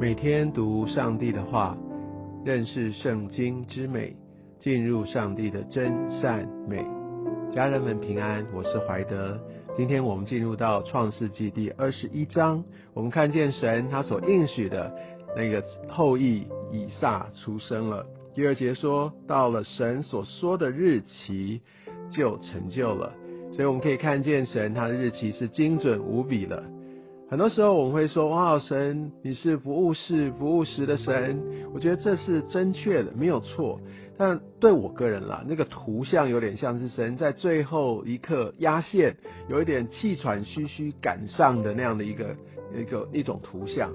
每天读上帝的话，认识圣经之美，进入上帝的真善美。家人们平安，我是怀德。今天我们进入到创世纪第二十一章，我们看见神他所应许的那个后裔以撒出生了。第二节说到了神所说的日期就成就了，所以我们可以看见神他的日期是精准无比的。很多时候我们会说：“哇，神你是不务事、不务实的神。”我觉得这是正确的，没有错。但对我个人啦，那个图像有点像是神在最后一刻压线，有一点气喘吁吁赶上的那样的一个一个一种图像。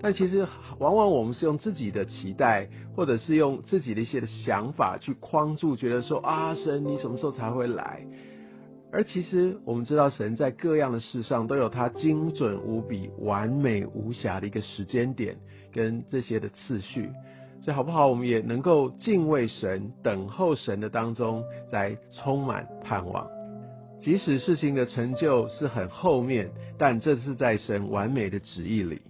但其实往往我们是用自己的期待，或者是用自己的一些想法去框住，觉得说：“啊，神你什么时候才会来？”而其实我们知道，神在各样的事上都有他精准无比、完美无瑕的一个时间点跟这些的次序，所以好不好？我们也能够敬畏神、等候神的当中，来充满盼望。即使事情的成就是很后面，但这是在神完美的旨意里。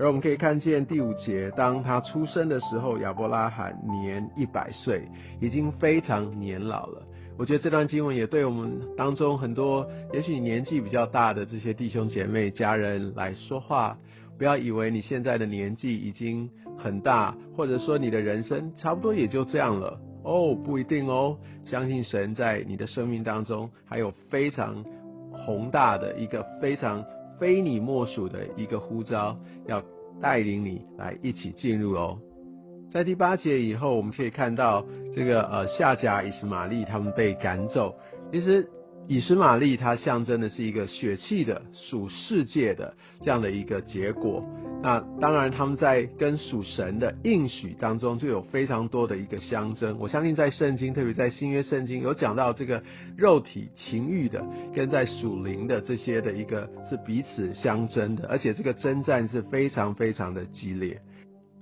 而我们可以看见第五节，当他出生的时候，亚伯拉罕年一百岁，已经非常年老了。我觉得这段经文也对我们当中很多，也许年纪比较大的这些弟兄姐妹、家人来说话，不要以为你现在的年纪已经很大，或者说你的人生差不多也就这样了哦，不一定哦。相信神在你的生命当中还有非常宏大的一个非常非你莫属的一个呼召，要带领你来一起进入哦。在第八节以后，我们可以看到这个呃夏甲以实玛利他们被赶走。其实以实玛利它象征的是一个血气的属世界的这样的一个结果。那当然他们在跟属神的应许当中就有非常多的一个相争。我相信在圣经，特别在新约圣经有讲到这个肉体情欲的跟在属灵的这些的一个是彼此相争的，而且这个征战是非常非常的激烈。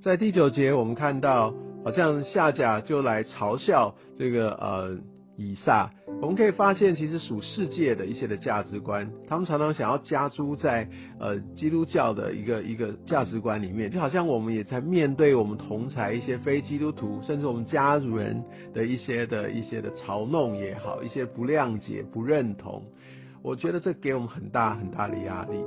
在第九节，我们看到好像夏甲就来嘲笑这个呃以撒。我们可以发现，其实属世界的一些的价值观，他们常常想要加诸在呃基督教的一个一个价值观里面。就好像我们也在面对我们同才一些非基督徒，甚至我们家人的一些的一些的嘲弄也好，一些不谅解、不认同。我觉得这给我们很大很大的压力。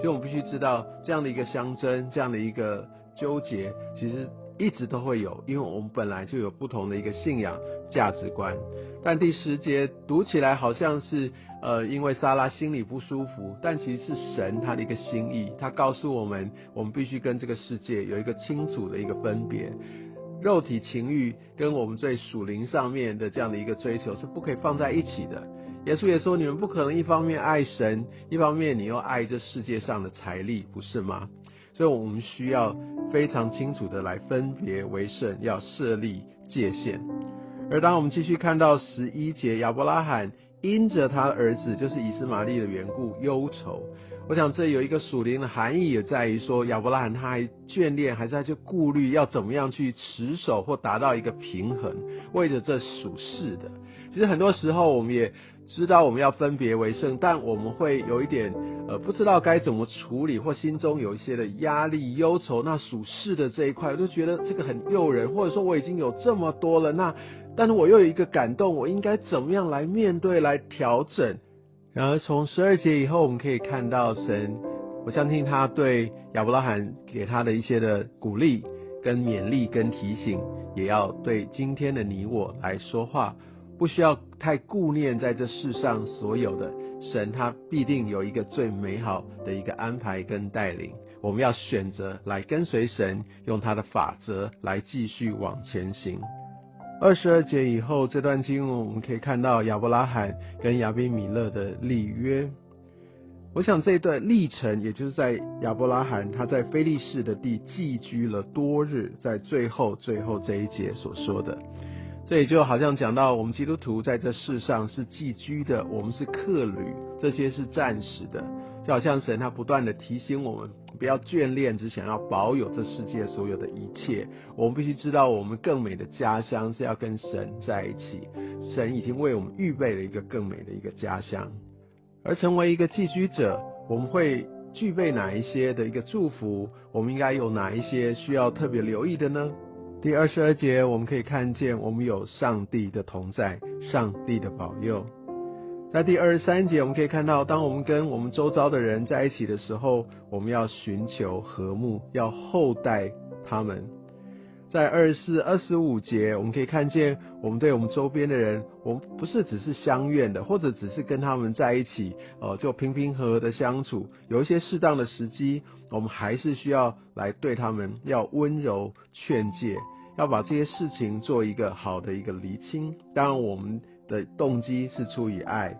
所以我们必须知道这样的一个相争，这样的一个。纠结其实一直都会有，因为我们本来就有不同的一个信仰价值观。但第十节读起来好像是呃，因为莎拉心里不舒服，但其实是神他的一个心意，他告诉我们，我们必须跟这个世界有一个清楚的一个分别。肉体情欲跟我们最属灵上面的这样的一个追求是不可以放在一起的。耶稣也说，你们不可能一方面爱神，一方面你又爱这世界上的财力，不是吗？所以我们需要非常清楚的来分别为圣，要设立界限。而当我们继续看到十一节，亚伯拉罕因着他儿子就是以斯玛利的缘故忧愁。我想这有一个属灵的含义，也在于说亚伯拉罕他还眷恋，还在去顾虑要怎么样去持守或达到一个平衡，为着这属世的。其实很多时候我们也。知道我们要分别为圣，但我们会有一点呃不知道该怎么处理，或心中有一些的压力、忧愁。那属世的这一块，我就觉得这个很诱人，或者说我已经有这么多了，那但是我又有一个感动，我应该怎么样来面对、来调整？然而从十二节以后，我们可以看到神，我相信他对亚伯拉罕给他的一些的鼓励、跟勉励、跟提醒，也要对今天的你我来说话。不需要太顾念在这世上所有的神，他必定有一个最美好的一个安排跟带领。我们要选择来跟随神，用他的法则来继续往前行。二十二节以后这段经文，我们可以看到亚伯拉罕跟亚比米勒的立约。我想这段历程，也就是在亚伯拉罕他在菲利士的地寄居了多日，在最后最后这一节所说的。这也就好像讲到，我们基督徒在这世上是寄居的，我们是客旅，这些是暂时的。就好像神他不断的提醒我们，不要眷恋，只想要保有这世界所有的一切。我们必须知道，我们更美的家乡是要跟神在一起。神已经为我们预备了一个更美的一个家乡。而成为一个寄居者，我们会具备哪一些的一个祝福？我们应该有哪一些需要特别留意的呢？第二十二节我们可以看见，我们有上帝的同在，上帝的保佑。在第二十三节我们可以看到，当我们跟我们周遭的人在一起的时候，我们要寻求和睦，要厚待他们。在二十四、二十五节，我们可以看见，我们对我们周边的人，我们不是只是相愿的，或者只是跟他们在一起，呃，就平平和和的相处。有一些适当的时机，我们还是需要来对他们要温柔劝诫，要把这些事情做一个好的一个厘清。当然，我们的动机是出于爱。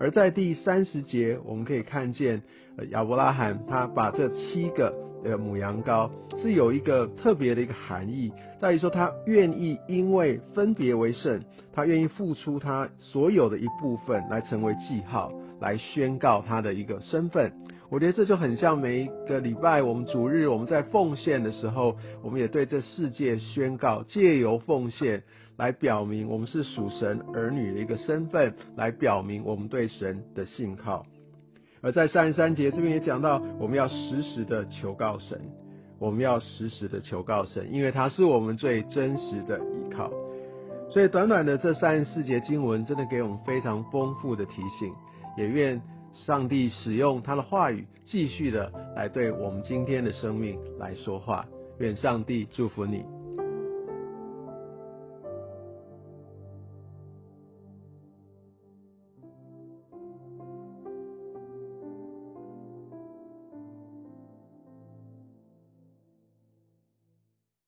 而在第三十节，我们可以看见亚伯拉罕他把这七个。呃，母羊羔是有一个特别的一个含义，在于说他愿意因为分别为圣，他愿意付出他所有的一部分来成为记号，来宣告他的一个身份。我觉得这就很像每一个礼拜我们主日我们在奉献的时候，我们也对这世界宣告，借由奉献来表明我们是属神儿女的一个身份，来表明我们对神的信靠。而在三十三节这边也讲到，我们要时时的求告神，我们要时时的求告神，因为他是我们最真实的依靠。所以短短的这三十四节经文，真的给我们非常丰富的提醒。也愿上帝使用他的话语，继续的来对我们今天的生命来说话。愿上帝祝福你。